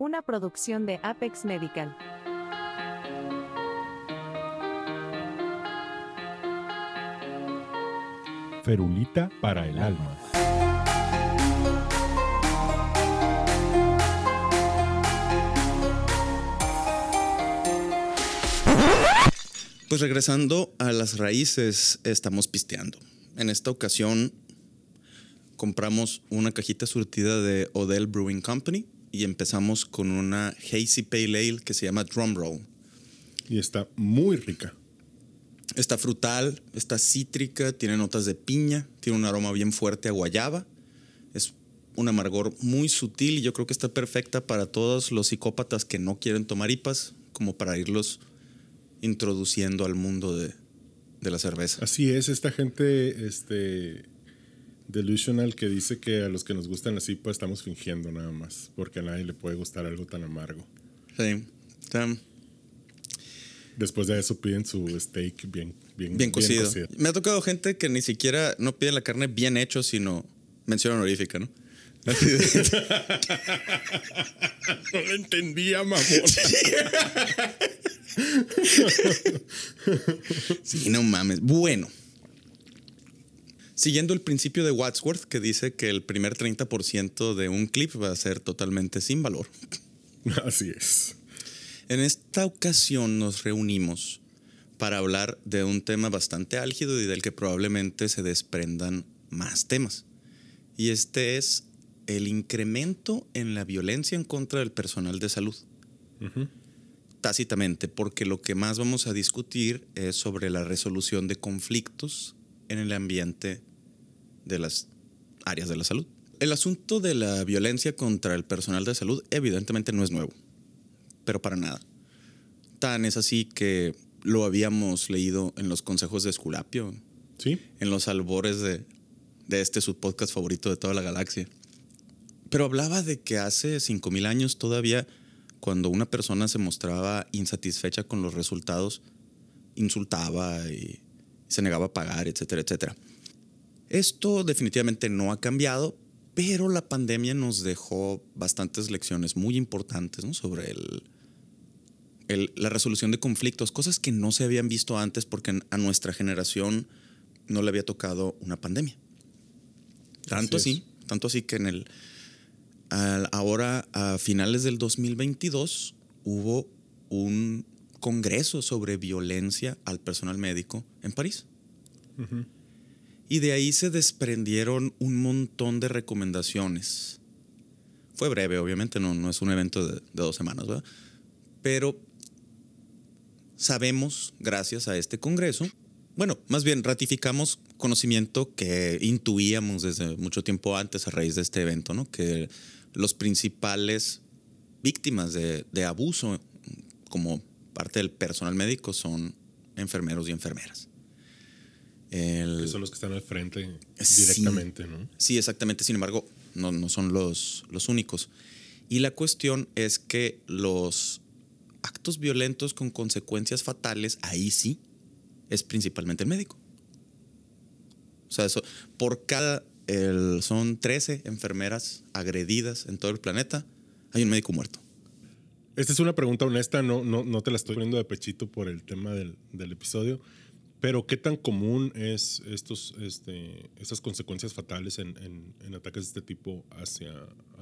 una producción de Apex Medical. Ferulita para el alma. Pues regresando a las raíces, estamos pisteando. En esta ocasión compramos una cajita surtida de Odell Brewing Company y empezamos con una Hazy Pale Ale que se llama Drum Roll. Y está muy rica. Está frutal, está cítrica, tiene notas de piña, tiene un aroma bien fuerte a guayaba. Es un amargor muy sutil y yo creo que está perfecta para todos los psicópatas que no quieren tomar IPAs, como para irlos introduciendo al mundo de, de la cerveza. Así es, esta gente este, delusional que dice que a los que nos gustan así, pues estamos fingiendo nada más, porque a nadie le puede gustar algo tan amargo. Sí. Después de eso piden su steak bien, bien, bien cocido. Me ha tocado gente que ni siquiera no pide la carne bien hecho, sino mención honorífica, ¿no? No lo entendía, mamón. Sí, no mames. Bueno. Siguiendo el principio de Wadsworth, que dice que el primer 30% de un clip va a ser totalmente sin valor. Así es. En esta ocasión nos reunimos para hablar de un tema bastante álgido y del que probablemente se desprendan más temas. Y este es el incremento en la violencia en contra del personal de salud. Tácitamente, porque lo que más vamos a discutir es sobre la resolución de conflictos en el ambiente de las áreas de la salud. El asunto de la violencia contra el personal de salud evidentemente no es nuevo pero para nada. Tan es así que lo habíamos leído en los consejos de Esculapio, ¿Sí? en los albores de, de este su podcast favorito de toda la galaxia. Pero hablaba de que hace 5000 años todavía, cuando una persona se mostraba insatisfecha con los resultados, insultaba y se negaba a pagar, etcétera, etcétera. Esto definitivamente no ha cambiado, pero la pandemia nos dejó bastantes lecciones muy importantes ¿no? sobre el, el- la resolución de conflictos, cosas que no se habían visto antes porque a nuestra generación no le había tocado una pandemia. Tanto Así así, tanto así que en el al- ahora a finales del 2022 hubo un congreso sobre violencia al personal médico en París. Y de ahí se desprendieron un montón de recomendaciones. Fue breve, obviamente, no, es un evento de, dos semanas, ¿verdad? Pero sabemos, gracias a este Congreso, bueno, más bien ratificamos conocimiento que intuíamos desde mucho tiempo antes a raíz de este evento, ¿no? Que los principales víctimas de abuso como parte del personal médico son enfermeros y enfermeras. El- Que son los que están al frente Sí. directamente, ¿no? Sí, exactamente. Sin embargo, no, no son los, los únicos. Y la cuestión es que los actos violentos con consecuencias fatales, ahí sí, es principalmente el médico. O sea, eso, por cada, el- son 13 enfermeras agredidas en todo el planeta, hay un médico muerto. Esta es una pregunta honesta, no, no, no te la estoy poniendo de pechito por el tema del, del episodio, pero ¿qué tan común es estos, este, estas consecuencias fatales en, en- en ataques de este tipo hacia,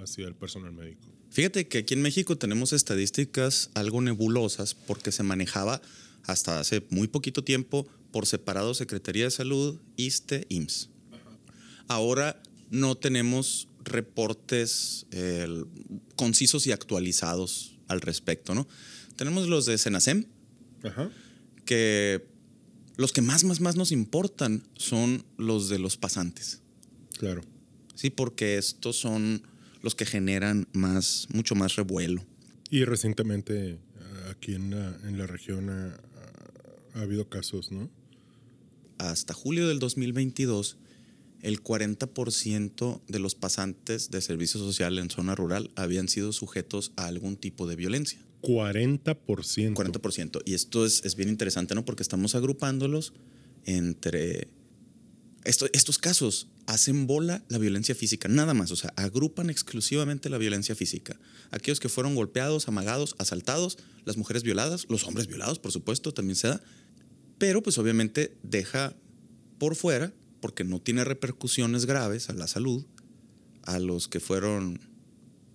hacia el personal médico? Fíjate que aquí en México tenemos estadísticas algo nebulosas porque se manejaba hasta hace muy poquito tiempo por separado Secretaría de Salud, ISTE, IMSS. Ahora no tenemos reportes eh, concisos y actualizados al respecto, ¿no? Tenemos los de Senasem, Ajá. que los que más, más, más nos importan son los de los pasantes. Claro. Sí, porque estos son los que generan más, mucho más revuelo. Y recientemente eh, aquí en la, en la región ha, ha- ha habido casos, ¿no? hasta julio del 2022, el 40% de los pasantes de servicio social en zona rural habían sido sujetos a algún tipo de violencia. 40%. 40%. Y esto es, es bien interesante, ¿no? Porque estamos agrupándolos entre esto- estos casos hacen bola la violencia física, nada más, o sea, agrupan exclusivamente la violencia física. Aquellos que fueron golpeados, amagados, asaltados, las mujeres violadas, los hombres violados, por supuesto, también se da, pero pues obviamente deja por fuera, porque no tiene repercusiones graves a la salud, a los que fueron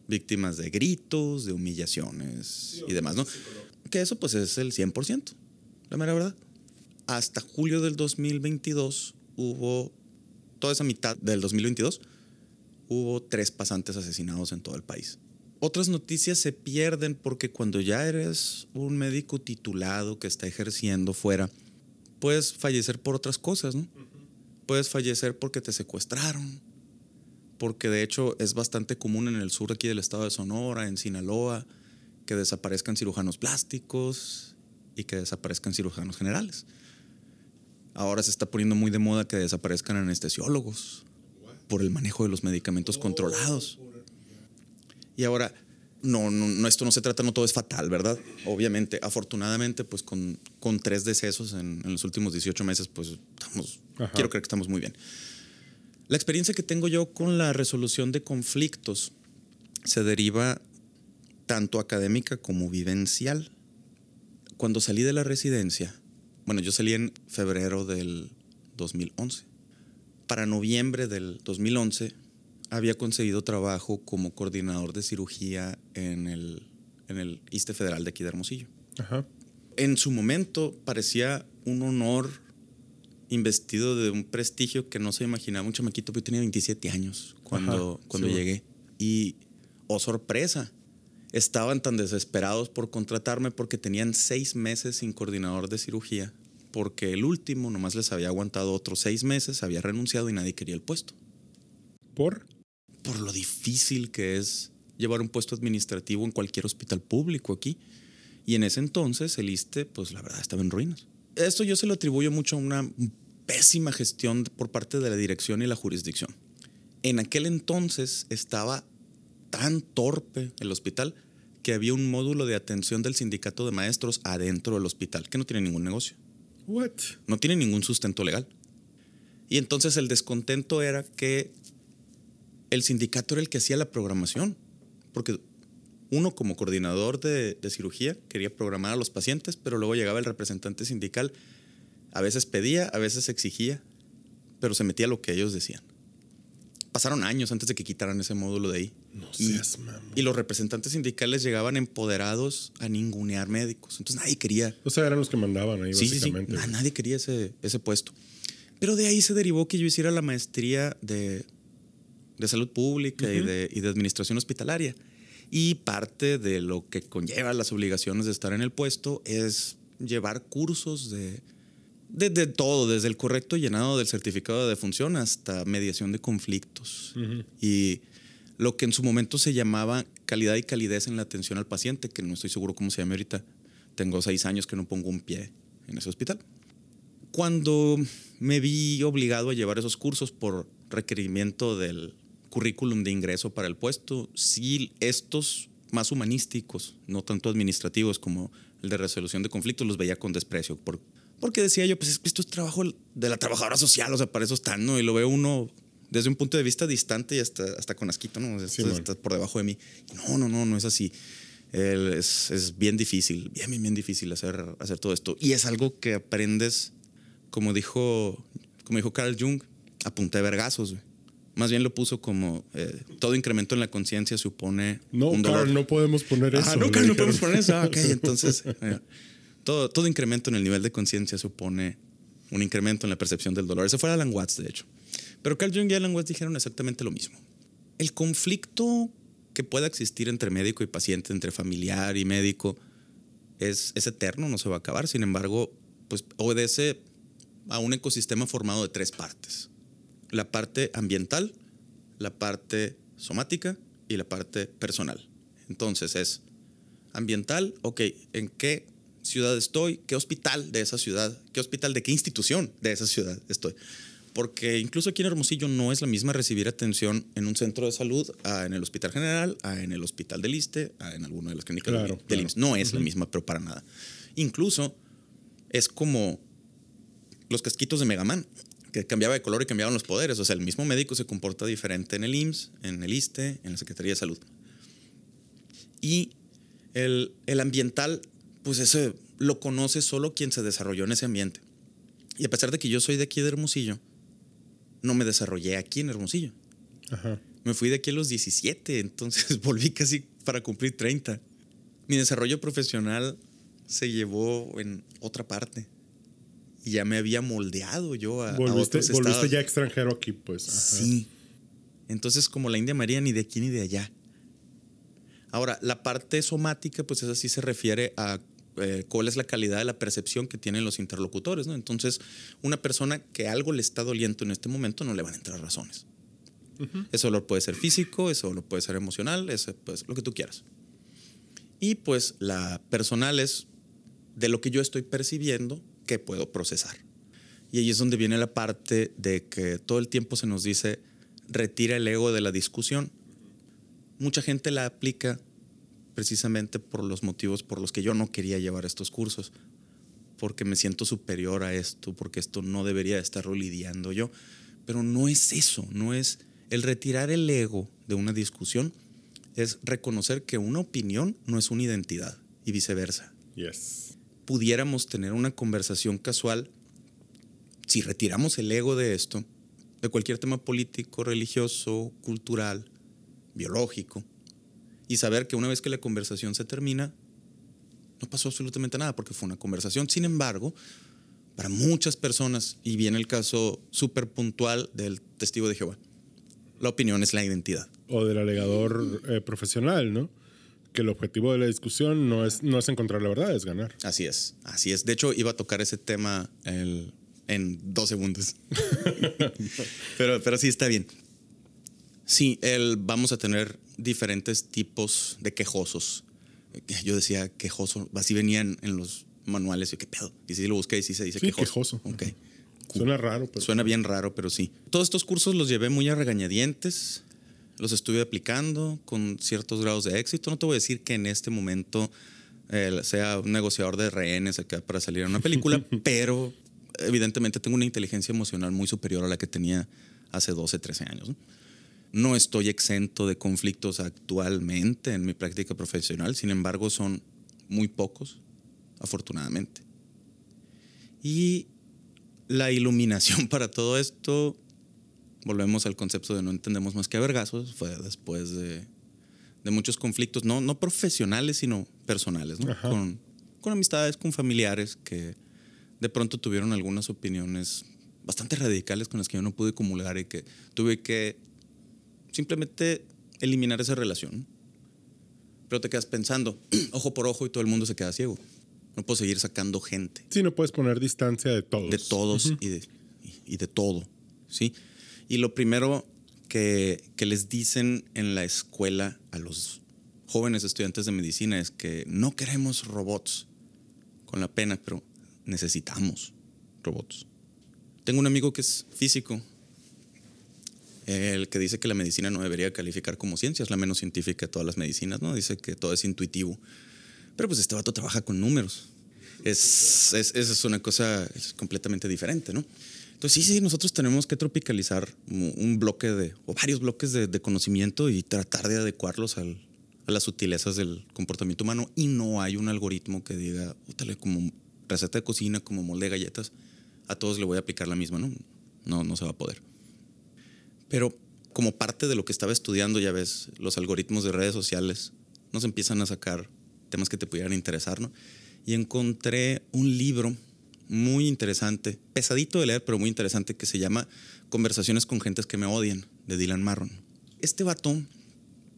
víctimas de gritos, de humillaciones y demás, ¿no? Que eso pues es el 100%, la mera verdad. Hasta julio del 2022 hubo, toda esa mitad del 2022, hubo tres pasantes asesinados en todo el país. Otras noticias se pierden porque cuando ya eres un médico titulado que está ejerciendo fuera, puedes fallecer por otras cosas, ¿no? Puedes fallecer porque te secuestraron, porque de hecho es bastante común en el sur aquí del estado de Sonora, en Sinaloa, que desaparezcan cirujanos plásticos y que desaparezcan cirujanos generales. Ahora se está poniendo muy de moda que desaparezcan anestesiólogos por el manejo de los medicamentos controlados. Y ahora, no, no, esto no se trata, no todo es fatal, ¿verdad? Obviamente, afortunadamente, pues con, con tres decesos en, en, los últimos 18 meses, pues estamos, quiero creer que estamos muy bien. La experiencia que tengo yo con la resolución de conflictos se deriva tanto académica como vivencial. Cuando salí de la residencia, bueno, yo salí en febrero del 2011. Para noviembre del 2011 había conseguido trabajo como coordinador de cirugía en el, en el ISTE Federal de aquí de Hermosillo. En su momento parecía un honor investido de un prestigio que no se imaginaba un chamaquito, yo tenía 27 años cuando, cuando llegué. Y, oh sorpresa, estaban tan desesperados por contratarme porque tenían seis meses sin coordinador de cirugía, porque el último nomás les había aguantado otros seis meses, había renunciado y nadie quería el puesto. ¿Por? Por lo difícil que es llevar un puesto administrativo en cualquier hospital público aquí. Y en ese entonces el ISTE, pues la verdad, estaba en ruinas. Esto yo se lo atribuyo mucho a una pésima gestión por parte de la dirección y la jurisdicción. En aquel entonces estaba tan torpe el hospital que había un módulo de atención del sindicato de maestros adentro del hospital, que no tiene ningún negocio. What? No tiene ningún sustento legal. Y entonces el descontento era que el sindicato era el que hacía la programación, porque uno como coordinador de, de, cirugía quería programar a los pacientes, pero luego llegaba el representante sindical, a veces pedía, a veces exigía, pero se metía lo que ellos decían pasaron años antes de que quitaran ese módulo de ahí. No y, seas, y los representantes sindicales llegaban empoderados a ningunear médicos. Entonces nadie quería. O sea, eran los que mandaban ahí, sí, básicamente. Sí, sí. Nadie quería ese, ese puesto. Pero de ahí se derivó que yo hiciera la maestría de, de salud pública y, de, y de administración hospitalaria. Y parte de lo que conlleva las obligaciones de estar en el puesto es llevar cursos de desde todo, desde el correcto llenado del certificado de defunción hasta mediación de conflictos. Y lo que en su momento se llamaba calidad y calidez en la atención al paciente, que no estoy seguro cómo se llama ahorita. Tengo seis años que no pongo un pie en ese hospital. Cuando me vi obligado a llevar esos cursos por requerimiento del currículum de ingreso para el puesto, sí estos más humanísticos, no tanto administrativos como el de resolución de conflictos, los veía con desprecio por porque decía yo, pues esto es trabajo de la trabajadora social, o sea, para eso están, ¿no? Y lo veo uno desde un punto de vista distante y hasta, hasta con asquito, ¿no? está por debajo de mí. No, no, no, no es así. Es, es, bien difícil, bien, bien, difícil hacer, hacer todo esto. Y es algo que aprendes, como dijo, como dijo Carl Jung, a punta de vergazos, güey. Más bien lo puso como eh, todo incremento en la conciencia supone. No, un Carl, no podemos poner eso. Ah, no, Carl, no podemos poner eso. Ah, ok, entonces. todo, incremento en el nivel de conciencia supone un incremento en la percepción del dolor. Ese fue Alan Watts, de hecho. Pero Carl Jung y Alan Watts dijeron exactamente lo mismo. El conflicto que pueda existir entre médico y paciente, entre familiar y médico, es, es eterno, no se va a acabar. Sin embargo, pues obedece a un ecosistema formado de tres partes. La parte ambiental, la parte somática y la parte personal. Entonces es ambiental, ok, ¿en qué ciudad estoy, qué hospital de esa ciudad, qué hospital de qué institución de esa ciudad estoy. Porque incluso aquí en Hermosillo no es la misma recibir atención en un centro de salud, en el Hospital General, en el Hospital del ISTE, en alguna de las clínicas del, IMSS. No es la misma, pero para nada. Incluso es como los casquitos de Megaman. que cambiaba de color y cambiaban los poderes. O sea, el mismo médico se comporta diferente en el IMSS, en el ISTE, en la Secretaría de Salud. Y el, el ambiental, pues ese lo conoce solo quien se desarrolló en ese ambiente. Y a pesar de que yo soy de aquí de Hermosillo, no me desarrollé aquí en Hermosillo. Ajá. Me fui de aquí a los 17, entonces volví casi para cumplir 30. Mi desarrollo profesional se llevó en otra parte. Y ya me había moldeado yo a, a Volviste, otros volviste estados. ya extranjero aquí, pues. Ajá. Sí. Entonces, como la India María, ni de aquí ni de allá. Ahora, la parte somática, pues esa sí se refiere a eh, cuál es la calidad de la percepción que tienen los interlocutores, ¿no? Entonces, una persona que algo le está doliendo en este momento no le van a entrar razones. Ese dolor puede ser físico, ese dolor puede ser emocional, ese, pues, lo que tú quieras. Y pues la personal es de lo que yo estoy percibiendo que puedo procesar. Y ahí es donde viene la parte de que todo el tiempo se nos dice, retira el ego de la discusión. Mucha gente la aplica precisamente por los motivos por los que yo no quería llevar estos cursos, porque me siento superior a esto, porque esto no debería estarlo lidiando yo. Pero no es eso, no es el retirar el ego de una discusión, es reconocer que una opinión no es una identidad y viceversa Yes. pudiéramos tener una conversación casual, si retiramos el ego de esto, de cualquier tema político, religioso, cultural, biológico, y saber que una vez que la conversación se termina, no pasó absolutamente nada porque fue una conversación. Sin embargo, para muchas personas, y viene el caso súper puntual del testigo de Jehová, la opinión es la identidad. O del alegador eh, profesional, ¿no? Que el objetivo de la discusión no es, no es encontrar la verdad, es ganar. Así es, así es. De hecho, iba a tocar ese tema el- en dos segundos. pero, pero sí está bien. Sí, el, vamos a tener diferentes tipos de quejosos. Yo decía quejoso, así venían en los manuales. Yo, ¿qué pedo? Y si lo busqué y sí se dice Sí, quejoso. quejoso. Ok. Suena raro, pero. Suena bien raro, pero sí. Todos estos cursos los llevé muy a regañadientes, los estuve aplicando con ciertos grados de éxito. No te voy a decir que en este momento eh, sea un negociador de rehenes acá para salir a una película, pero evidentemente tengo una inteligencia emocional muy superior a la que tenía hace 12, 13 años. ¿no? No estoy exento de conflictos actualmente en mi práctica profesional, sin embargo son muy pocos, afortunadamente. Y la iluminación para todo esto, volvemos al concepto de no entendemos más que a vergazos, fue después de, de muchos conflictos, no, no profesionales, sino personales, ¿no? Con amistades, con familiares que de pronto tuvieron algunas opiniones bastante radicales con las que yo no pude comulgar y que tuve que simplemente eliminar esa relación. Pero te quedas pensando, ojo por ojo y todo el mundo se queda ciego. No puedo seguir sacando gente Sí, no puedes poner distancia de todos. de todos y, de, y- y de todo, ¿sí? Y lo primero que, que les dicen en la escuela a los jóvenes estudiantes de medicina es que no queremos robots, con la pena, pero necesitamos robots. Tengo un amigo que es físico, el que dice que la medicina no debería calificar como ciencia, es la menos científica de todas las medicinas, ¿no? Dice que todo es intuitivo. Pero pues este vato trabaja con números. Es, es, es una cosa completamente diferente, ¿no? Entonces, sí, sí, nosotros tenemos que tropicalizar un bloque de, o varios bloques de, de conocimiento y tratar de adecuarlos al- a las sutilezas del comportamiento humano. Y no hay un algoritmo que diga, "Útale, como receta de cocina, como molde de galletas, a todos le voy a aplicar la misma, ¿no? No, no se va a poder. Pero como parte de lo que estaba estudiando, ya ves, los algoritmos de redes sociales nos empiezan a sacar temas que te pudieran interesar, ¿no? Y encontré un libro muy interesante, pesadito de leer, pero muy interesante, que se llama Conversaciones con gentes que me odian, de Dylan Marron. Este vato,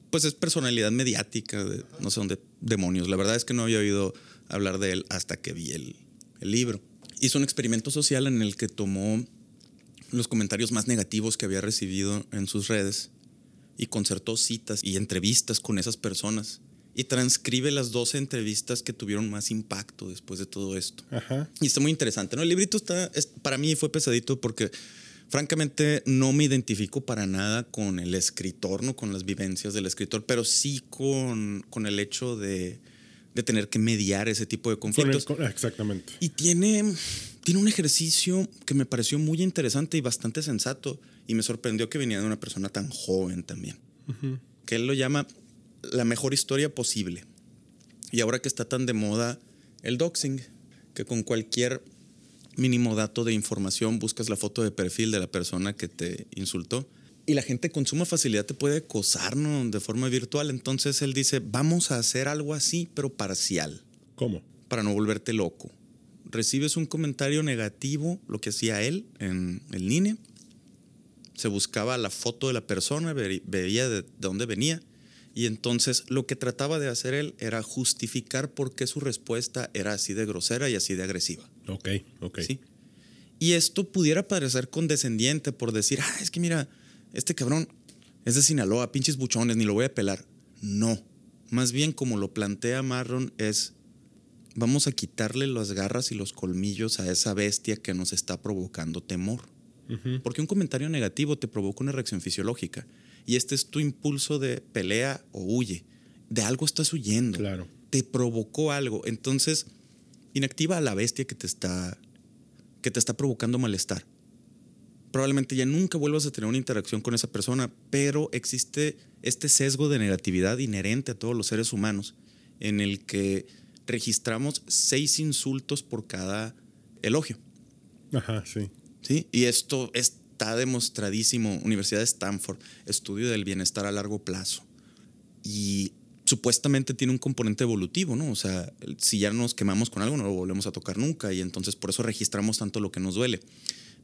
pues es personalidad mediática, de no sé dónde demonios. La verdad es que no había oído hablar de él hasta que vi el, el libro. Hizo un experimento social en el que tomó los comentarios más negativos que había recibido en sus redes y concertó citas y entrevistas con esas personas y transcribe las 12 entrevistas que tuvieron más impacto después de todo esto. Ajá. Y está muy interesante, ¿no? El librito está, es- para mí fue pesadito porque francamente no me identifico para nada con el escritor, no con las vivencias del escritor, pero sí con, con el hecho de de tener que mediar ese tipo de Con el- conflictos. con- exactamente. Y tiene, tiene un ejercicio que me pareció muy interesante y bastante sensato. Y me sorprendió que venía de una persona tan joven también. Que él lo llama la mejor historia posible. Y ahora que está tan de moda el doxing, que con cualquier mínimo dato de información buscas la foto de perfil de la persona que te insultó. Y la gente con suma facilidad te puede acosar ¿no? de forma virtual. Entonces él dice, vamos a hacer algo así, pero parcial ¿Cómo? para no volverte loco. Recibes un comentario negativo, lo que hacía él en el INE. Se buscaba la foto de la persona, ve- veía de, de dónde venía. Y entonces lo que trataba de hacer él era justificar por qué su respuesta era así de grosera y así de agresiva. Ok, ok. ¿sí? Y esto pudiera parecer condescendiente por decir, ah, es que mira, este cabrón es de Sinaloa, pinches buchones, ni lo voy a pelar. No. Más bien como lo plantea Marron es, vamos a quitarle las garras y los colmillos a esa bestia que nos está provocando temor. Porque un comentario negativo te provoca una reacción fisiológica. Y este es tu impulso de pelea o huye. De algo estás huyendo Claro. te provocó algo. Entonces, inactiva a la bestia que te está, que te está provocando malestar. Probablemente ya nunca vuelvas a tener una interacción con esa persona, pero existe este sesgo de negatividad inherente a todos los seres humanos, en el que registramos seis insultos por cada elogio. Ajá, sí. ¿sí? Y esto está demostradísimo. Universidad de Stanford, estudio del bienestar a largo plazo. Y supuestamente tiene un componente evolutivo, ¿no? O sea, si ya nos quemamos con algo, no lo volvemos a tocar nunca y entonces por eso registramos tanto lo que nos duele.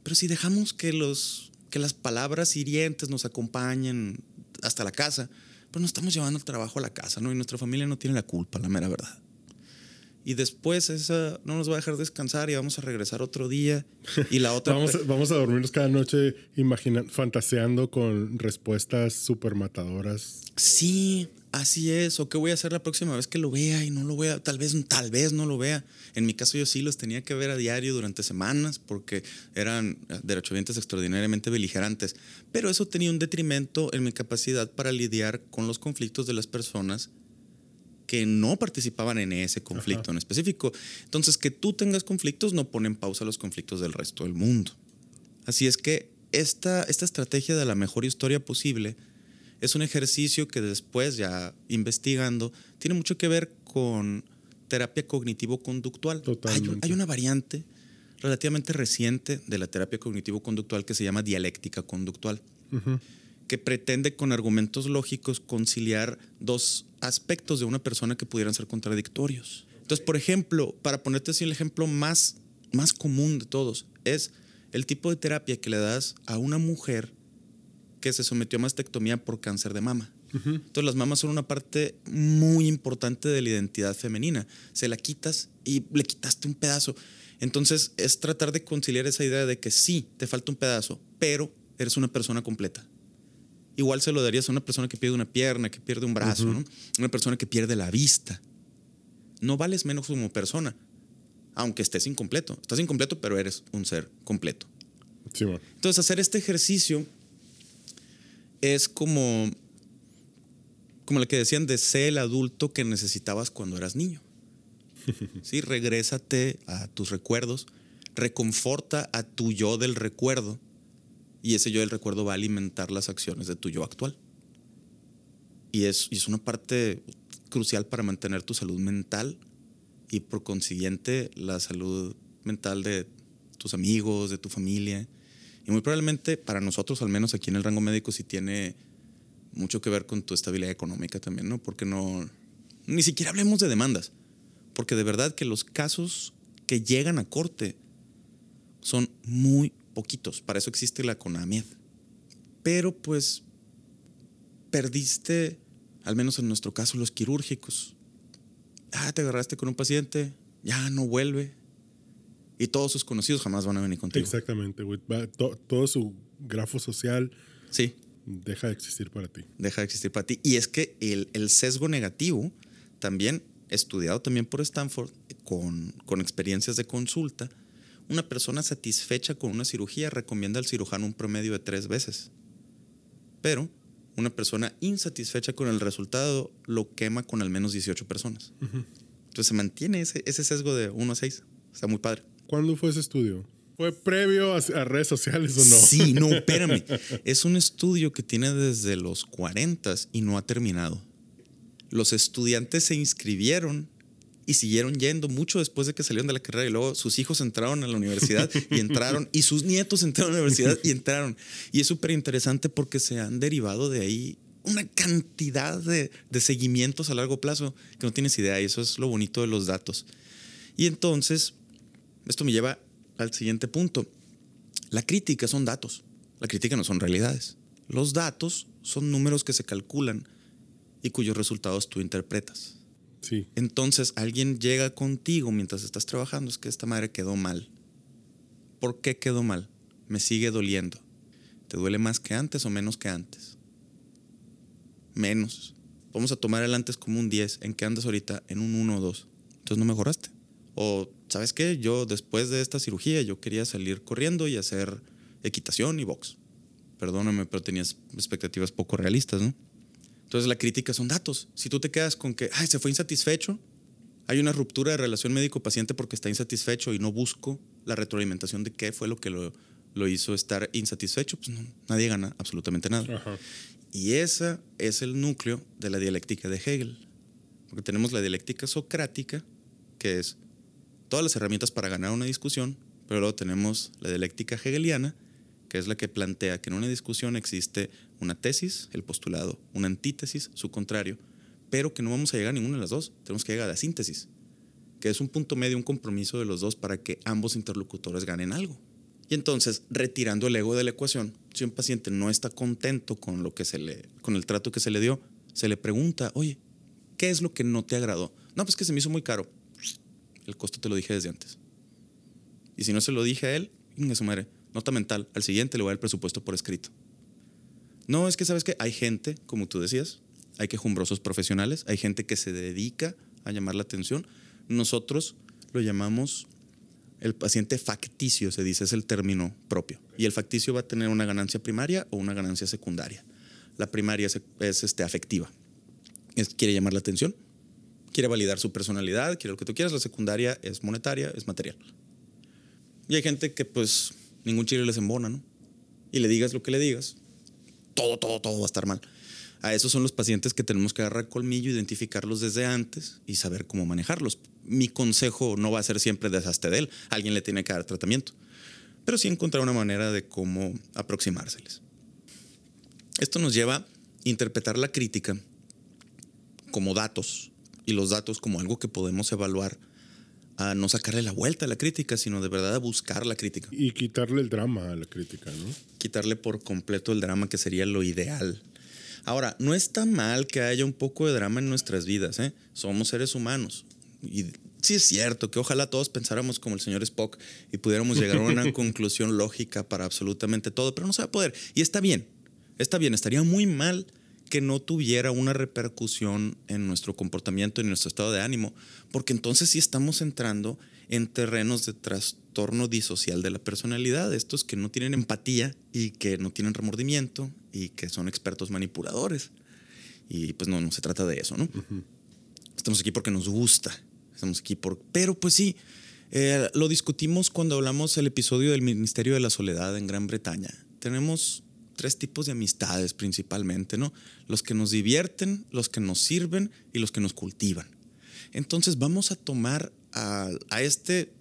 Pero si dejamos que, los, que las palabras hirientes nos acompañen hasta la casa, pues nos estamos llevando el trabajo a la casa, ¿no? Y nuestra familia no tiene la culpa, la mera verdad. Y después esa no nos va a dejar descansar y vamos a regresar otro día. Y la otra... Vamos, a- vamos a dormirnos cada noche imagina- fantaseando con respuestas súper matadoras. Sí, así es. ¿O qué voy a hacer la próxima vez que lo vea y no lo vea? Tal vez, tal vez no lo vea. En mi caso yo sí los tenía que ver a diario durante semanas porque eran derechohabientes extraordinariamente beligerantes. Pero eso tenía un detrimento en mi capacidad para lidiar con los conflictos de las personas que no participaban en ese conflicto Ajá. en específico. Entonces, que tú tengas conflictos no pone en pausa los conflictos del resto del mundo. Así es que esta, esta estrategia de la mejor historia posible es un ejercicio que después, ya investigando, tiene mucho que ver con terapia cognitivo-conductual. Hay, hay una variante relativamente reciente de la terapia cognitivo-conductual que se llama dialéctica conductual. Que pretende con argumentos lógicos conciliar dos aspectos de una persona que pudieran ser contradictorios. Entonces, por ejemplo, para ponerte así el ejemplo más, más común de todos, es el tipo de terapia que le das a una mujer que se sometió a mastectomía por cáncer de mama. Entonces las mamas son una parte muy importante de la identidad femenina. Se la quitas y le quitaste un pedazo. Entonces es tratar de conciliar esa idea de que sí, te falta un pedazo, pero eres una persona completa. Igual se lo darías a una persona que pierde una pierna, que pierde un brazo, ¿no? Una persona que pierde la vista. No vales menos como persona, aunque estés incompleto. Estás incompleto, pero eres un ser completo. Entonces, hacer este ejercicio es como, como lo que decían de ser el adulto que necesitabas cuando eras niño. Sí, regrésate a tus recuerdos, reconforta a tu yo del recuerdo y ese yo del recuerdo va a alimentar las acciones de tu yo actual. Y es, y es una parte crucial para mantener tu salud mental y por consiguiente la salud mental de tus amigos, de tu familia. Y muy probablemente para nosotros, al menos aquí en el rango médico, sí tiene mucho que ver con tu estabilidad económica también, ¿no? Porque no, ni siquiera hablemos de demandas, porque de verdad que los casos que llegan a corte son muy poquitos. Para eso existe la CONAMIED. Pero pues perdiste, al menos en nuestro caso, los quirúrgicos. Ah, te agarraste con un paciente, ya no vuelve. Y todos sus conocidos jamás van a venir contigo. Exactamente, güey. Todo su grafo social Sí, deja de existir para ti. deja de existir para ti. Y es que el, el sesgo negativo, también estudiado también por Stanford, con, con experiencias de consulta, una persona satisfecha con una cirugía recomienda al cirujano un promedio de tres veces. Pero una persona insatisfecha con el resultado lo quema con al menos 18 personas. Entonces se mantiene ese, ese sesgo de 1 a 6. Está muy padre. ¿Cuándo fue ese estudio? ¿Fue previo a, a redes sociales o no? Sí, no, espérame. Es un estudio que tiene desde los 40 y no ha terminado. Los estudiantes se inscribieron y siguieron yendo mucho después de que salieron de la carrera y luego sus hijos entraron a la universidad y entraron y sus nietos entraron a la universidad y entraron. Y es súper interesante porque se han derivado de ahí una cantidad de, de, seguimientos a largo plazo que no tienes idea y eso es lo bonito de los datos. Y entonces, esto me lleva al siguiente punto. La crítica son datos, la crítica no son realidades. Los datos son números que se calculan y cuyos resultados tú interpretas. Entonces alguien llega contigo mientras estás trabajando, es que esta madre quedó mal. ¿Por qué quedó mal? Me sigue doliendo. ¿Te duele más que antes o menos que antes? Menos. Vamos a tomar el antes como un 10. ¿En qué andas ahorita? En un 1 o 2. Entonces no mejoraste. O, ¿sabes qué? Yo después de esta cirugía yo quería salir corriendo y hacer equitación y box. Perdóname, pero tenías expectativas poco realistas, ¿no? Entonces la crítica son datos. Si tú te quedas con que, ay, se fue insatisfecho, hay una ruptura de relación médico-paciente porque está insatisfecho y no busco la retroalimentación de qué fue lo que lo, lo hizo estar insatisfecho, pues no, nadie gana absolutamente nada. Ajá. Y ese es el núcleo de la dialéctica de Hegel. Porque tenemos la dialéctica socrática, que es todas las herramientas para ganar una discusión, pero luego tenemos la dialéctica hegeliana, que es la que plantea que en una discusión existe una tesis, el postulado, una antítesis, su contrario, pero que no vamos a llegar a ninguna de las dos, tenemos que llegar a la síntesis, que es un punto medio, un compromiso de los dos para que ambos interlocutores ganen algo. Y entonces, retirando el ego de la ecuación, si un paciente no está contento con lo que se le con el trato que se le dio, se le pregunta, "Oye, ¿qué es lo que no te agradó?" No, pues que se me hizo muy caro. El costo te lo dije desde antes. Y si no se lo dije a él, inga su madre, nota mental, al siguiente le voy a dar el presupuesto por escrito. No, es que sabes que hay gente, como tú decías, hay quejumbrosos profesionales, hay gente que se dedica a llamar la atención. Nosotros lo llamamos el paciente facticio, se dice, es el término propio. Y el facticio va a tener una ganancia primaria o una ganancia secundaria. La primaria es, es este, afectiva, es, quiere llamar la atención, quiere validar su personalidad, quiere lo que tú quieras. La secundaria es monetaria, es material. Y hay gente que pues ningún chile les embona, ¿no? Y le digas lo que le digas, todo, todo, todo va a estar mal. A esos son los pacientes que tenemos que agarrar colmillo, identificarlos desde antes y saber cómo manejarlos. Mi consejo no va a ser siempre deshazte de él, alguien le tiene que dar tratamiento, pero sí encontrar una manera de cómo aproximárseles. Esto nos lleva a interpretar la crítica como datos y los datos como algo que podemos evaluar a no sacarle la vuelta a la crítica, sino de verdad a buscar la crítica. Y quitarle el drama a la crítica, ¿no? Quitarle por completo el drama, que sería lo ideal. Ahora, no está mal que haya un poco de drama en nuestras vidas, ¿eh? Somos seres humanos. Y sí es cierto que ojalá todos pensáramos como el señor Spock y pudiéramos llegar a una conclusión lógica para absolutamente todo, pero no se va a poder. Y está bien, está bien, estaría muy mal que no tuviera una repercusión en nuestro comportamiento, en nuestro estado de ánimo, porque entonces sí estamos entrando en terrenos de trastorno disocial de la personalidad, estos que no tienen empatía y que no tienen remordimiento y que son expertos manipuladores. Y pues no, no se trata de eso, ¿no? Uh -huh. Estamos aquí porque nos gusta, estamos aquí por... Pero pues sí, eh, lo discutimos cuando hablamos el episodio del Ministerio de la Soledad en Gran Bretaña. Tenemos tres tipos de amistades principalmente, ¿no? Los que nos divierten, los que nos sirven y los que nos cultivan. Entonces vamos a tomar a, a, este,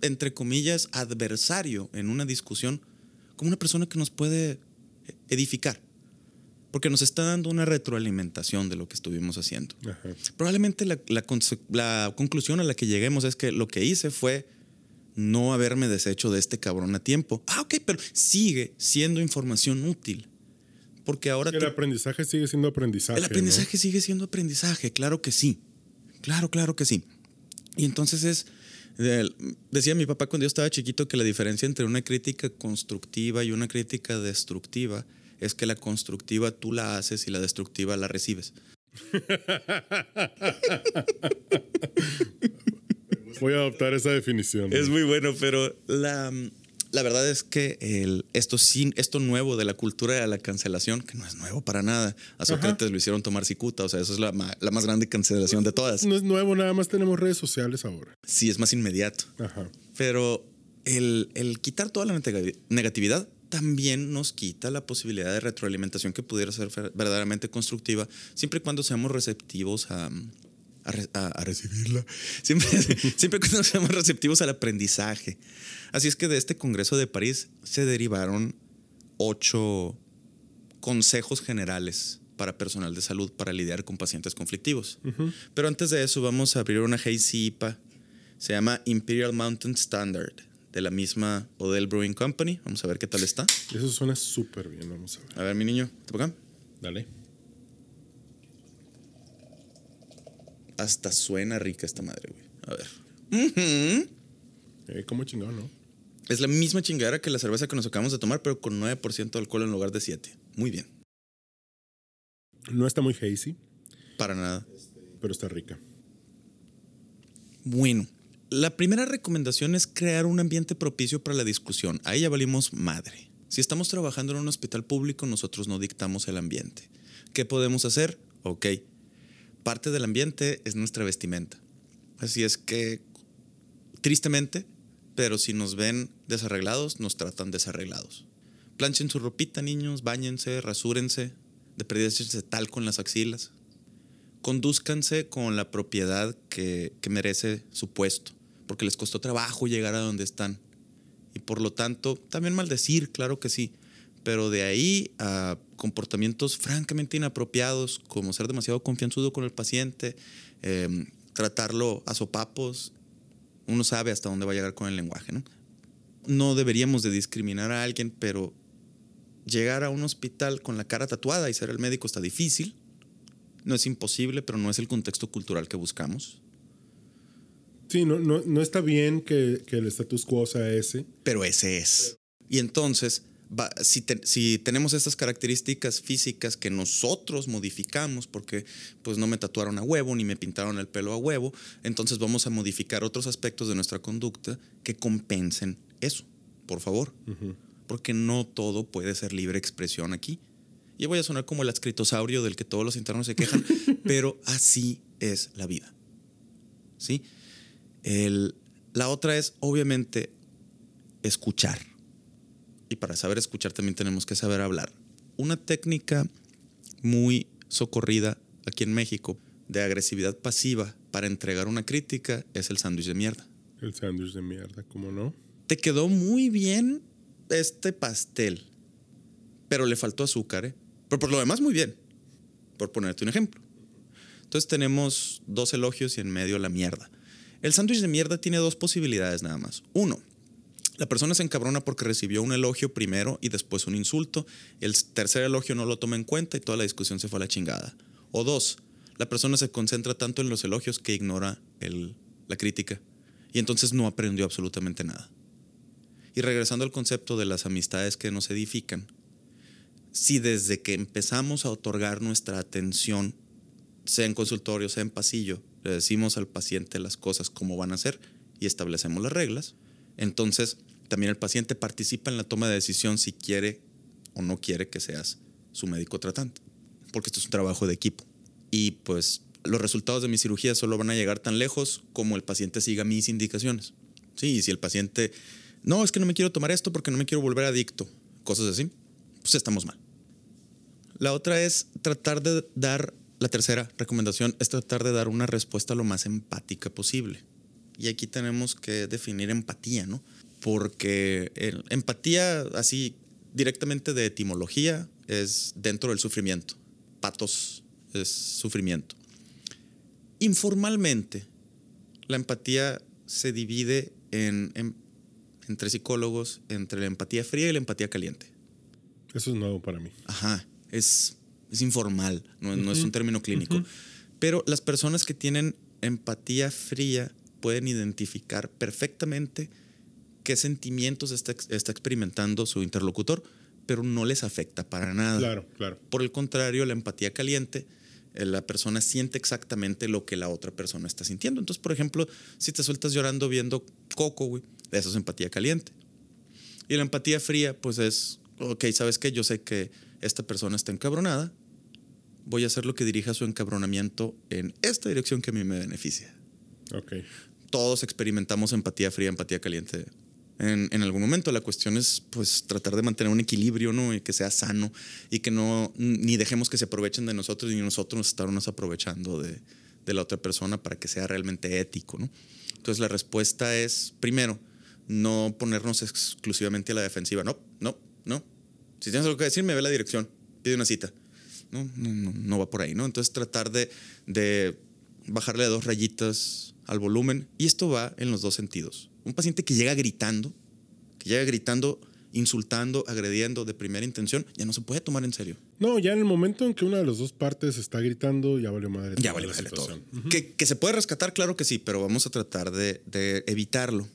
entre comillas, adversario en una discusión como una persona que nos puede edificar, porque nos está dando una retroalimentación de lo que estuvimos haciendo. Ajá. Probablemente la, la, la conclusión a la que lleguemos es que lo que hice fue no haberme deshecho de este cabrón a tiempo. Ah, ok, pero sigue siendo información útil. Porque ahora... El te... aprendizaje sigue siendo aprendizaje. El aprendizaje ¿no? sigue siendo aprendizaje, claro que sí. Claro, claro que sí. Y entonces es... Decía mi papá cuando yo estaba chiquito que la diferencia entre una crítica constructiva y una crítica destructiva es que la constructiva tú la haces y la destructiva la recibes. Voy a adoptar esa definición. Es muy bueno, pero la, la verdad es que el, esto, sí, esto nuevo de la cultura de la cancelación, que no es nuevo para nada, a Sócrates lo hicieron tomar cicuta, o sea, eso es la, la más grande cancelación de todas. No es nuevo, nada más tenemos redes sociales ahora. Sí, es más inmediato. Ajá. Pero el, el quitar toda la nega- negatividad también nos quita la posibilidad de retroalimentación que pudiera ser verdaderamente constructiva, siempre y cuando seamos receptivos a, a, re- a- a recibirla, siempre, siempre cuando seamos receptivos al aprendizaje. Así es que de este Congreso de París se derivaron ocho consejos generales para personal de salud para lidiar con pacientes conflictivos. Pero antes de eso vamos a abrir una IPA se llama Imperial Mountain Standard, de la misma Odell Brewing Company. Vamos a ver qué tal está. Eso suena súper bien, vamos a ver. A ver, mi niño, ¿te acá? Dale. Hasta suena rica esta madre, güey. A ver. Eh, ¿Cómo chingado, no? Es la misma chingadera que la cerveza que nos acabamos de tomar, pero con 9% de alcohol en lugar de 7. Muy bien. No está muy hazy, Para nada. pero está rica. Bueno, la primera recomendación es crear un ambiente propicio para la discusión. Ahí ya valimos madre. Si estamos trabajando en un hospital público, nosotros no dictamos el ambiente. ¿Qué podemos hacer? Ok. Parte del ambiente es nuestra vestimenta. Así es que, tristemente, pero si nos ven desarreglados, nos tratan desarreglados. Planchen su ropita, niños, bañense, rasúrense, de perdida talco en las axilas conduzcanse con la propiedad que, que merece su puesto, porque les costó trabajo llegar a donde están. Y por lo tanto, también maldecir, claro que sí, pero de ahí a comportamientos francamente inapropiados, como ser demasiado confianzudo con el paciente, eh, tratarlo a sopapos, uno sabe hasta dónde va a llegar con el lenguaje, ¿no? No deberíamos de discriminar a alguien, pero llegar a un hospital con la cara tatuada y ser el médico está difícil. No es imposible, pero no es el contexto cultural que buscamos. Sí, no, no, no está bien que, que el status quo sea ese. Pero ese es. Y entonces, va- si, te- si tenemos estas características físicas que nosotros modificamos, porque pues no me tatuaron a huevo ni me pintaron el pelo a huevo, entonces vamos a modificar otros aspectos de nuestra conducta que compensen eso, por favor. Porque no todo puede ser libre expresión aquí. Y voy a sonar como el adscritosaurio del que todos los internos se quejan, pero así es la vida. ¿Sí? El- la otra es, obviamente, escuchar. Y para saber escuchar también tenemos que saber hablar. Una técnica muy socorrida aquí en México de agresividad pasiva para entregar una crítica es el sándwich de mierda. El sándwich de mierda, ¿cómo no? Te quedó muy bien este pastel, pero le faltó azúcar, ¿eh? Pero por lo demás, muy bien. Por ponerte un ejemplo. Entonces tenemos dos elogios y en medio la mierda. El sándwich de mierda tiene dos posibilidades nada más. Uno, la persona se encabrona porque recibió un elogio primero y después un insulto. El tercer elogio no lo toma en cuenta y toda la discusión se fue a la chingada. O dos, la persona se concentra tanto en los elogios que ignora la crítica y entonces no aprendió absolutamente nada. Y regresando al concepto de las amistades que nos edifican, si desde que empezamos a otorgar nuestra atención, sea en consultorio, sea en pasillo, le decimos al paciente las cosas como van a ser y establecemos las reglas, entonces también el paciente participa en la toma de decisión si quiere o no quiere que seas su médico tratante, porque esto es un trabajo de equipo. Y pues los resultados de mi cirugía solo van a llegar tan lejos como el paciente siga mis indicaciones. Sí, y si el paciente, no, es que no me quiero tomar esto porque no me quiero volver adicto, cosas así, pues estamos mal. La otra es tratar de dar, la tercera recomendación es tratar de dar una respuesta lo más empática posible. Y aquí tenemos que definir empatía, ¿no? Porque el- empatía, así directamente de etimología, es dentro del sufrimiento. Patos es sufrimiento. Informalmente, la empatía se divide en- en- entre psicólogos entre la empatía fría y la empatía caliente. Eso es nuevo para mí. Ajá, es, es informal, no, no es un término clínico. Pero las personas que tienen empatía fría pueden identificar perfectamente qué sentimientos está, ex- está experimentando su interlocutor, pero no les afecta para nada. Claro, claro. Por el contrario, la empatía caliente, eh, la persona siente exactamente lo que la otra persona está sintiendo. Entonces, por ejemplo, si te sueltas llorando viendo Coco, güey, eso es empatía caliente. Y la empatía fría, pues es, ok, ¿sabes qué? Yo sé que esta persona está encabronada, voy a hacer lo que dirija su encabronamiento en esta dirección que a mí me beneficia. Todos experimentamos empatía fría, empatía caliente en, en, algún momento. La cuestión es pues tratar de mantener un equilibrio, ¿no? Y que sea sano y que no, ni dejemos que se aprovechen de nosotros ni nosotros nos estarnos aprovechando de, de la otra persona para que sea realmente ético, ¿no? Entonces la respuesta es, primero, no ponernos exclusivamente a la defensiva. No, no, no. Si tienes algo que decir, me ve la dirección, pide una cita. No, no, no, no va por ahí, ¿no? Entonces tratar de, de bajarle dos rayitas al volumen. Y esto va en los dos sentidos. Un paciente que llega gritando, que llega gritando, insultando, agrediendo de primera intención, ya no se puede tomar en serio. No, ya en el momento en que una de las dos partes está gritando, ya vale madre. Ya vale madre todo. Uh -huh. ¿Que, ¿Que, se puede rescatar, claro que sí, pero vamos a tratar de, de evitarlo.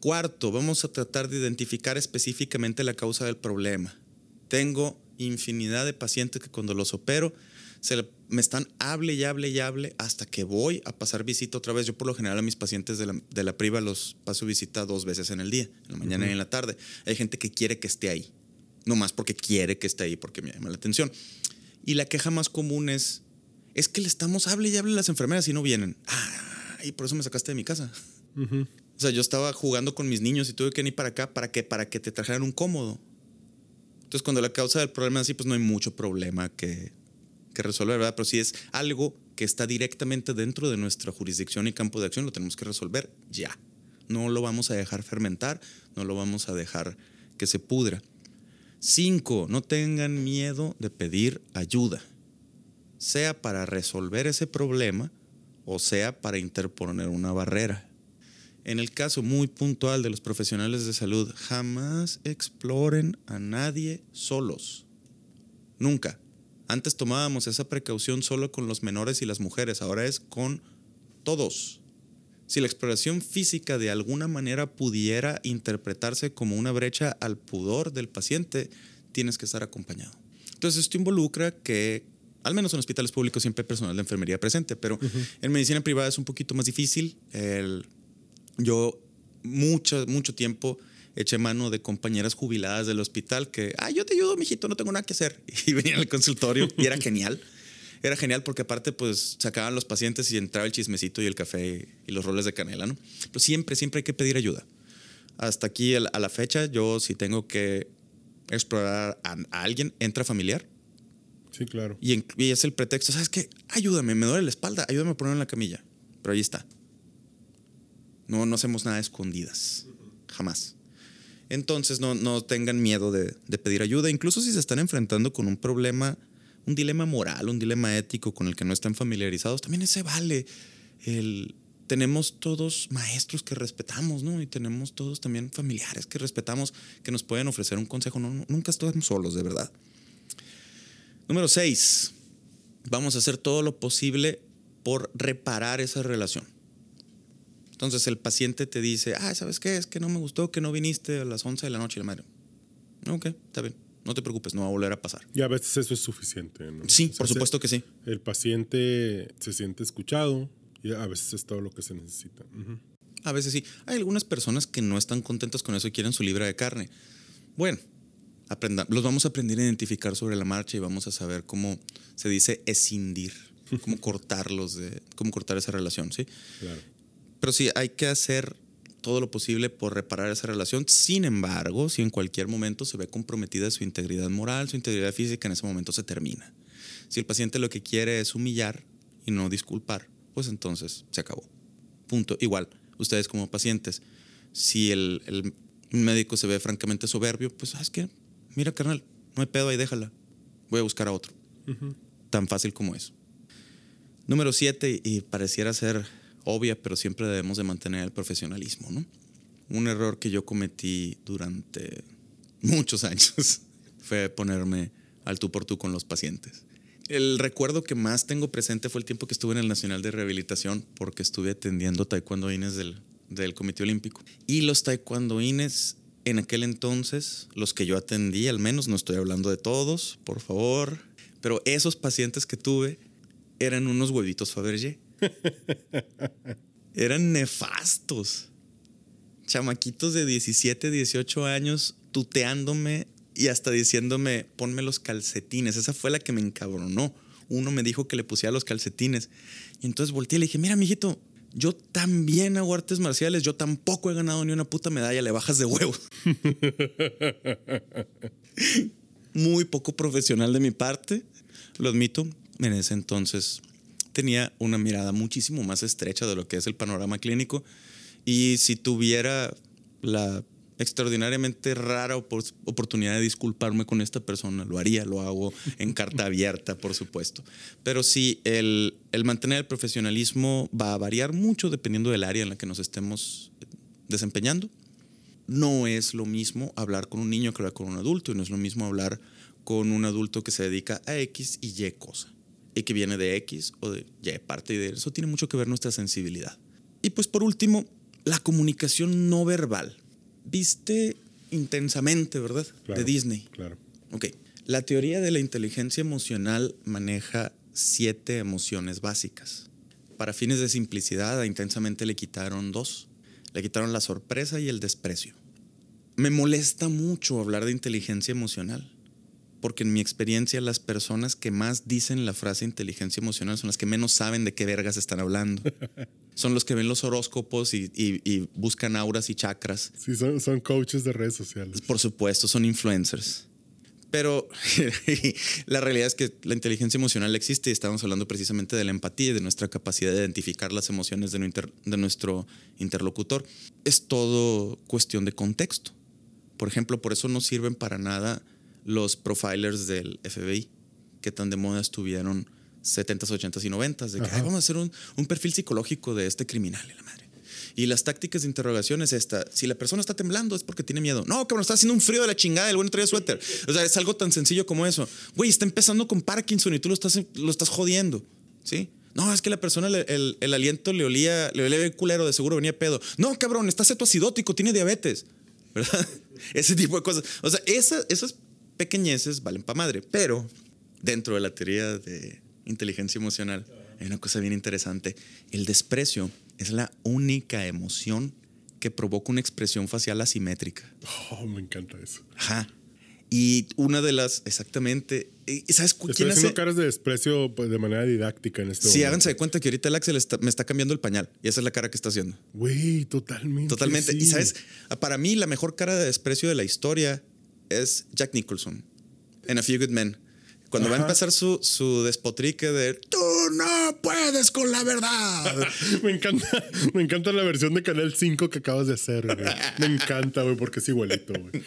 Cuarto, vamos a tratar de identificar específicamente la causa del problema. Tengo infinidad de pacientes que cuando los opero se le, me están hable y hable y hable hasta que voy a pasar visita otra vez. Yo por lo general a mis pacientes de la, de la priva los paso visita dos veces en el día, en la mañana uh -huh. y en la tarde. Hay gente que quiere que esté ahí, no más porque quiere que esté ahí, porque me llama la atención. Y la queja más común es, es que le estamos hable y hable a las enfermeras y no vienen. Ah, y por eso me sacaste de mi casa. Uh -huh. O sea, yo estaba jugando con mis niños y tuve que venir para acá para que, para que te trajeran un cómodo. Entonces, cuando la causa del problema es así, pues no hay mucho problema que, que resolver, ¿verdad? Pero si es algo que está directamente dentro de nuestra jurisdicción y campo de acción, lo tenemos que resolver ya. No lo vamos a dejar fermentar, no lo vamos a dejar que se pudra. Cinco, no tengan miedo de pedir ayuda, sea para resolver ese problema o sea para interponer una barrera. En el caso muy puntual de los profesionales de salud, jamás exploren a nadie solos. Nunca. Antes tomábamos esa precaución solo con los menores y las mujeres, ahora es con todos. Si la exploración física de alguna manera pudiera interpretarse como una brecha al pudor del paciente, tienes que estar acompañado. Entonces esto involucra que, al menos en hospitales públicos siempre hay personal de enfermería presente, pero uh -huh. en medicina privada es un poquito más difícil. El, yo mucho, mucho tiempo eché mano de compañeras jubiladas del hospital que, ah, yo te ayudo, mijito, no tengo nada que hacer. Y venían al consultorio y era genial. Era genial porque aparte pues sacaban los pacientes y entraba el chismecito y el café y los roles de canela, ¿no? Pero siempre, siempre hay que pedir ayuda. Hasta aquí a la fecha yo si tengo que explorar a, alguien, entra familiar. Sí, claro. Y, en, y, es el pretexto, ¿sabes qué? Ayúdame, me duele la espalda, ayúdame a ponerlo en la camilla. Pero ahí está. No, no hacemos nada escondidas. Jamás. Entonces no, no tengan miedo de, de, pedir ayuda, incluso si se están enfrentando con un problema, un dilema moral, un dilema ético con el que no están familiarizados, también ese vale. El, tenemos todos maestros que respetamos, ¿no? Y tenemos todos también familiares que respetamos, que nos pueden ofrecer un consejo. No, nunca estamos solos, de verdad. Número seis, vamos a hacer todo lo posible por reparar esa relación. Entonces el paciente te dice, ah, ¿sabes qué? Es que no me gustó que no viniste a las 11 de la noche, la madre. Ok, está bien. No te preocupes, no va a volver a pasar. Y a veces eso es suficiente. ¿no? Sí, o sea, por supuesto que sí. El paciente se siente escuchado y a veces es todo lo que se necesita. Uh -huh. A veces sí. Hay algunas personas que no están contentas con eso y quieren su libra de carne. Bueno, aprenda, los vamos a aprender a identificar sobre la marcha y vamos a saber cómo se dice escindir, cómo cortarlos, de, cómo cortar esa relación, ¿sí? Claro. Pero sí, hay que hacer todo lo posible por reparar esa relación. Sin embargo, si en cualquier momento se ve comprometida su integridad moral, su integridad física, en ese momento se termina. Si el paciente lo que quiere es humillar y no disculpar, pues entonces se acabó. Punto. Igual, ustedes como pacientes, si el, el médico se ve francamente soberbio, pues sabes qué, mira carnal, no hay pedo ahí, déjala. Voy a buscar a otro. Uh -huh. Tan fácil como eso. Número siete, y pareciera ser obvia, pero siempre debemos de mantener el profesionalismo, ¿no? Un error que yo cometí durante muchos años fue ponerme al tú por tú con los pacientes. El recuerdo que más tengo presente fue el tiempo que estuve en el Nacional de Rehabilitación porque estuve atendiendo taekwondoines del, del Comité Olímpico. Y los taekwondoines en aquel entonces, los que yo atendí, al menos, no estoy hablando de todos, por favor, pero esos pacientes que tuve eran unos huevitos Fabergé. eran nefastos. chamaquitos de 17, 18 años tuteándome y hasta diciéndome, ponme los calcetines. Esa fue la que me encabronó. Uno me dijo que le pusiera los calcetines. Y entonces volteé y le dije, mira, mijito, yo también hago artes marciales, yo tampoco he ganado ni una puta medalla, le bajas de huevos. Muy poco profesional de mi parte, lo admito. En ese entonces tenía una mirada muchísimo más estrecha de lo que es el panorama clínico. Y si tuviera la extraordinariamente rara oportunidad de disculparme con esta persona. Lo haría, lo hago en carta abierta, por supuesto. Pero sí, el, el, mantener el profesionalismo va a variar mucho dependiendo del área en la que nos estemos desempeñando. No es lo mismo hablar con un niño que hablar con un adulto, y no es lo mismo hablar con un adulto que se dedica a X y Y cosa, y que viene de X o de Y parte, y de eso tiene mucho que ver nuestra sensibilidad. Y pues por último, la comunicación no verbal viste intensamente, ¿verdad? de Disney. Claro. Ok. La teoría de la inteligencia emocional maneja siete emociones básicas. Para fines de simplicidad, a intensamente le quitaron dos. Le quitaron la sorpresa y el desprecio. Me molesta mucho hablar de inteligencia emocional, porque en mi experiencia las personas que más dicen la frase inteligencia emocional son las que menos saben de qué vergas están hablando. son los que ven los horóscopos y, buscan auras y chakras. Sí, son, son, coaches de redes sociales. Por supuesto, son influencers. Pero la realidad es que la inteligencia emocional existe y estamos hablando precisamente de la empatía y de nuestra capacidad de identificar las emociones de, de nuestro interlocutor. Es todo cuestión de contexto. Por ejemplo, por eso no sirven para nada los profilers del FBI, que tan de moda estuvieron 70s, 80s y 90s, de que vamos a hacer un, un, perfil psicológico de este criminal la madre. Y las tácticas de interrogación es esta, si la persona está temblando es porque tiene miedo. No, cabrón, está haciendo un frío de la chingada, el güey no trae suéter. O sea, es algo tan sencillo como eso. Güey, está empezando con Parkinson y tú lo estás, lo estás jodiendo, ¿sí? No, es que la persona, el, el, aliento le olía, le olía culero, de seguro venía pedo. No, cabrón, está cetoacidótico, tiene diabetes, ¿verdad? Ese tipo de cosas. O sea, esas pequeñeces valen pa' madre, pero dentro de la teoría de inteligencia emocional, hay una cosa bien interesante. El desprecio es la única emoción que provoca una expresión facial asimétrica. Oh, me encanta eso. Ajá. Y una de las, exactamente, ¿sabes quién Estoy haciendo caras de desprecio pues, de manera didáctica en este Sí, háganse de cuenta que ahorita el Axel me está cambiando el pañal y esa es la cara que está haciendo. Güey, totalmente. Totalmente. Y sabes, para mí la mejor cara de desprecio de la historia es Jack Nicholson en A Few Good Men. Cuando va a empezar su, su despotrique de tú no puedes con la verdad. me encanta, me encanta la versión de Canal 5 que acabas de hacer, Me encanta, güey, porque es igualito, güey.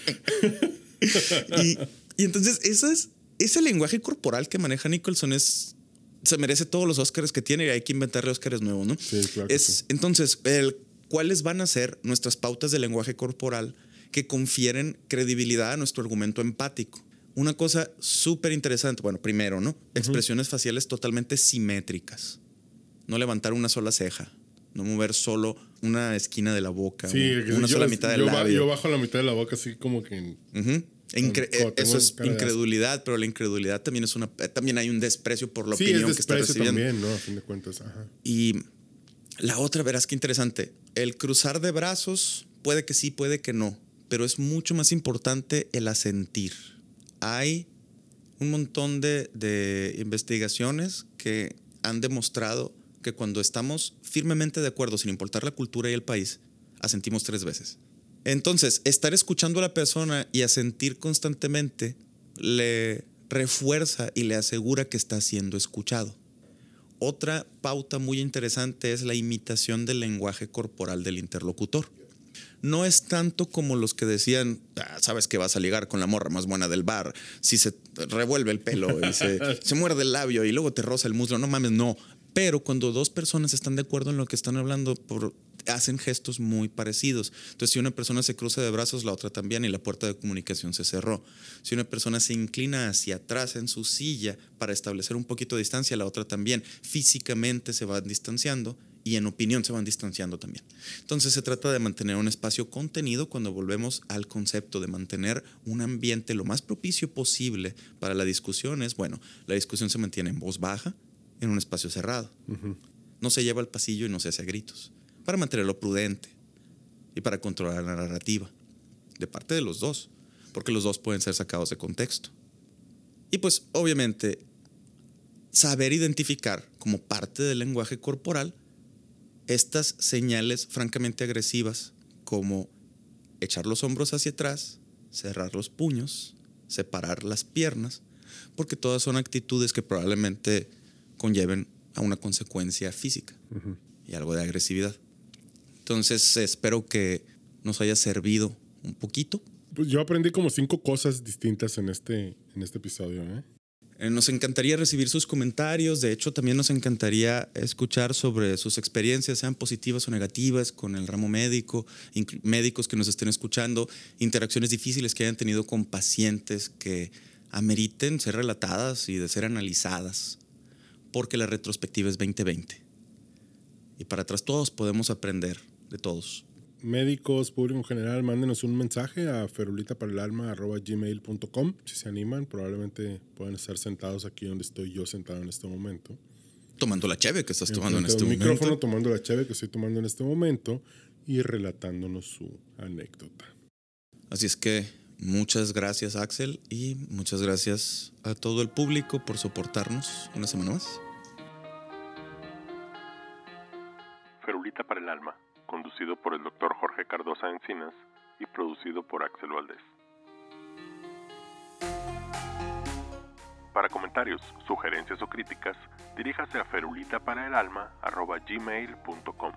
y, y, entonces, ese, es, ese lenguaje corporal que maneja Nicholson es. Se merece todos los Oscars que tiene y hay que inventarle Oscars nuevos, ¿no? Sí, claro. Es, Entonces, el, ¿cuáles van a ser nuestras pautas de lenguaje corporal que confieren credibilidad a nuestro argumento empático? una cosa súper interesante. Bueno, primero, ¿no? Expresiones faciales totalmente simétricas. No levantar una sola ceja. No mover solo una esquina de la boca. Sí, una sola mitad del labio. Yo bajo la mitad de la boca así como que... Eh, eso es incredulidad, pero la incredulidad también es una... También hay un desprecio por la opinión que está recibiendo. también, ¿no? A fin de cuentas. Y la otra, verás qué interesante. El cruzar de brazos puede que sí, puede que no. Pero es mucho más importante el asentir hay un montón de, investigaciones que han demostrado que cuando estamos firmemente de acuerdo, sin importar la cultura y el país, asentimos tres veces. Entonces, estar escuchando a la persona y asentir constantemente le refuerza y le asegura que está siendo escuchado. Otra pauta muy interesante es la imitación del lenguaje corporal del interlocutor no es tanto como los que decían, ah, sabes que vas a ligar con la morra más buena del bar, si se revuelve el pelo y se, muerde el labio y luego te roza el muslo, no mames, no. Pero cuando dos personas están de acuerdo en lo que están hablando, hacen gestos muy parecidos. Entonces, si una persona se cruza de brazos, la otra también, y la puerta de comunicación se cerró. Si una persona se inclina hacia atrás en su silla para establecer un poquito de distancia, la otra también. Físicamente se van distanciando y en opinión se van distanciando también. Entonces se trata de mantener un espacio contenido cuando volvemos al concepto de mantener un ambiente lo más propicio posible para la discusión. Es, bueno, la discusión se mantiene en voz baja, en un espacio cerrado. No se lleva al pasillo y no se hace a gritos, para mantenerlo prudente. y para controlar la narrativa, de parte de los dos, porque los dos pueden ser sacados de contexto. Y pues obviamente saber identificar como parte del lenguaje corporal estas señales francamente agresivas como echar los hombros hacia atrás, cerrar los puños, separar las piernas, porque todas son actitudes que probablemente conlleven a una consecuencia física y algo de agresividad. Entonces espero que nos haya servido un poquito. Pues yo aprendí como cinco cosas distintas en este, en este episodio. ¿eh? Eh, nos encantaría recibir sus comentarios. De hecho, también nos encantaría escuchar sobre sus experiencias, sean positivas o negativas, con el ramo médico, médicos que nos estén escuchando, interacciones difíciles que hayan tenido con pacientes que ameriten ser relatadas y de ser analizadas, porque la retrospectiva es 2020. Y para atrás todos podemos aprender de todos médicos, público en general, mándenos un mensaje a ferulitaparaalalma.gmail.com si se animan. Probablemente puedan estar sentados aquí donde estoy yo sentado en este momento. Tomando la cheve que estás tomando en este momento. micrófono, tomando la cheve que estoy tomando en este momento y relatándonos su anécdota. Así es que muchas gracias Axel y muchas gracias a todo el público por soportarnos una semana más. Conducido por el doctor Jorge Cardosa Encinas y producido por Axel Valdés. Para comentarios, sugerencias o críticas, diríjase a ferulitaparaelalma.gmail.com.